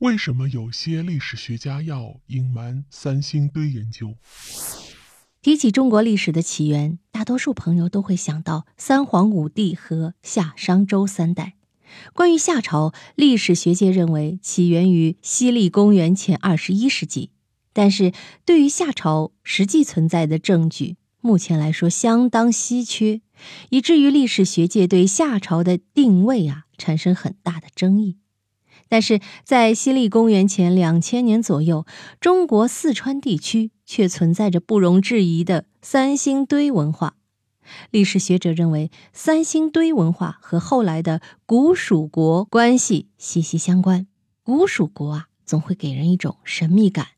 为什么有些历史学家要隐瞒三星堆研究？提起中国历史的起源，大多数朋友都会想到三皇五帝和夏商周三代。关于夏朝，历史学界认为起源于西历公元前二十一世纪，但是对于夏朝实际存在的证据，目前来说相当稀缺，以至于历史学界对夏朝的定位啊产生很大的争议。但是在西历公元前两千年左右，中国四川地区却存在着不容置疑的三星堆文化。历史学者认为，三星堆文化和后来的古蜀国关系息息相关。古蜀国啊，总会给人一种神秘感。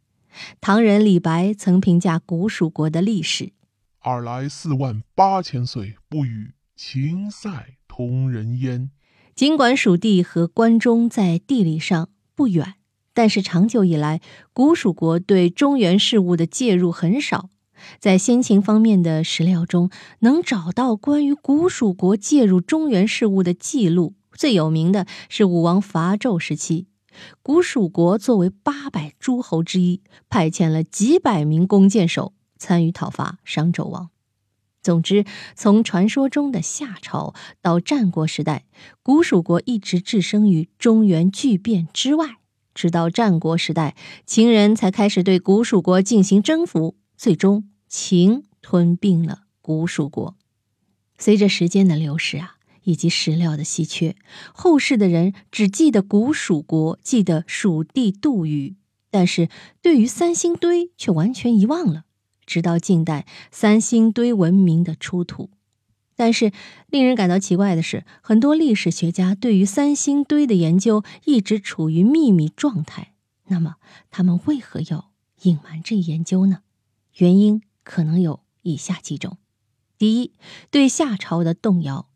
唐人李白曾评价古蜀国的历史：“尔来四万八千岁，不与秦塞同人烟。”尽管蜀地和关中在地理上不远，但是长久以来，古蜀国对中原事务的介入很少。在先秦方面的史料中，能找到关于古蜀国介入中原事务的记录，最有名的是武王伐纣时期，古蜀国作为八百诸侯之一，派遣了几百名弓箭手参与讨伐商纣王。总之，从传说中的夏朝到战国时代，古蜀国一直置身于中原巨变之外。直到战国时代，秦人才开始对古蜀国进行征服，最终秦吞并了古蜀国。随着时间的流逝啊，以及史料的稀缺，后世的人只记得古蜀国，记得蜀地杜宇，但是对于三星堆却完全遗忘了。直到近代三星堆文明的出土，但是令人感到奇怪的是，很多历史学家对于三星堆的研究一直处于秘密状态。那么，他们为何要隐瞒这一研究呢？原因可能有以下几种：第一，对夏朝的动摇。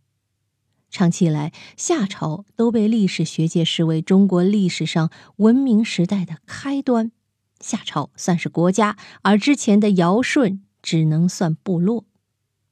长期以来，夏朝都被历史学界视为中国历史上文明时代的开端。夏朝算是国家，而之前的尧舜只能算部落。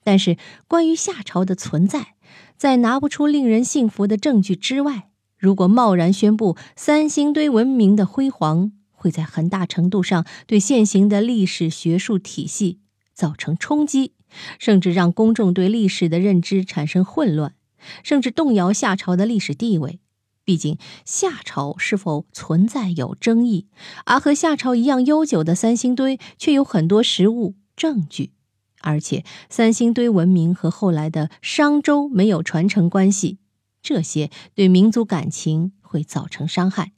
但是，关于夏朝的存在，在拿不出令人信服的证据之外，如果贸然宣布三星堆文明的辉煌，会在很大程度上对现行的历史学术体系造成冲击，甚至让公众对历史的认知产生混乱，甚至动摇夏朝的历史地位。毕竟夏朝是否存在有争议，而和夏朝一样悠久的三星堆却有很多实物证据，而且三星堆文明和后来的商周没有传承关系，这些对民族感情会造成伤害。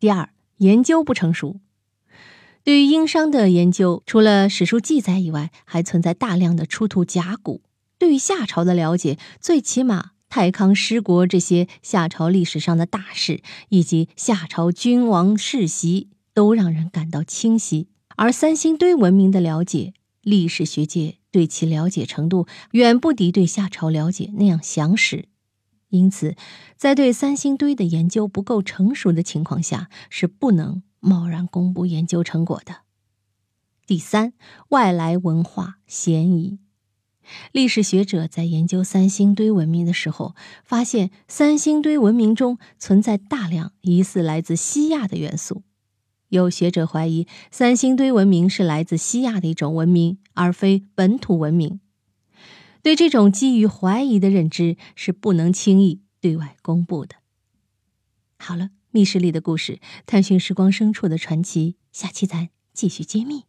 第二，研究不成熟。对于殷商的研究，除了史书记载以外，还存在大量的出土甲骨。对于夏朝的了解，最起码。太康失国这些夏朝历史上的大事，以及夏朝君王世袭，都让人感到清晰。而三星堆文明的了解，历史学界对其了解程度远不敌对夏朝了解那样详实。因此，在对三星堆的研究不够成熟的情况下，是不能贸然公布研究成果的。第三，外来文化嫌疑。历史学者在研究三星堆文明的时候，发现三星堆文明中存在大量疑似来自西亚的元素。有学者怀疑，三星堆文明是来自西亚的一种文明，而非本土文明。对这种基于怀疑的认知，是不能轻易对外公布的。好了，密室里的故事，探寻时光深处的传奇，下期咱继续揭秘。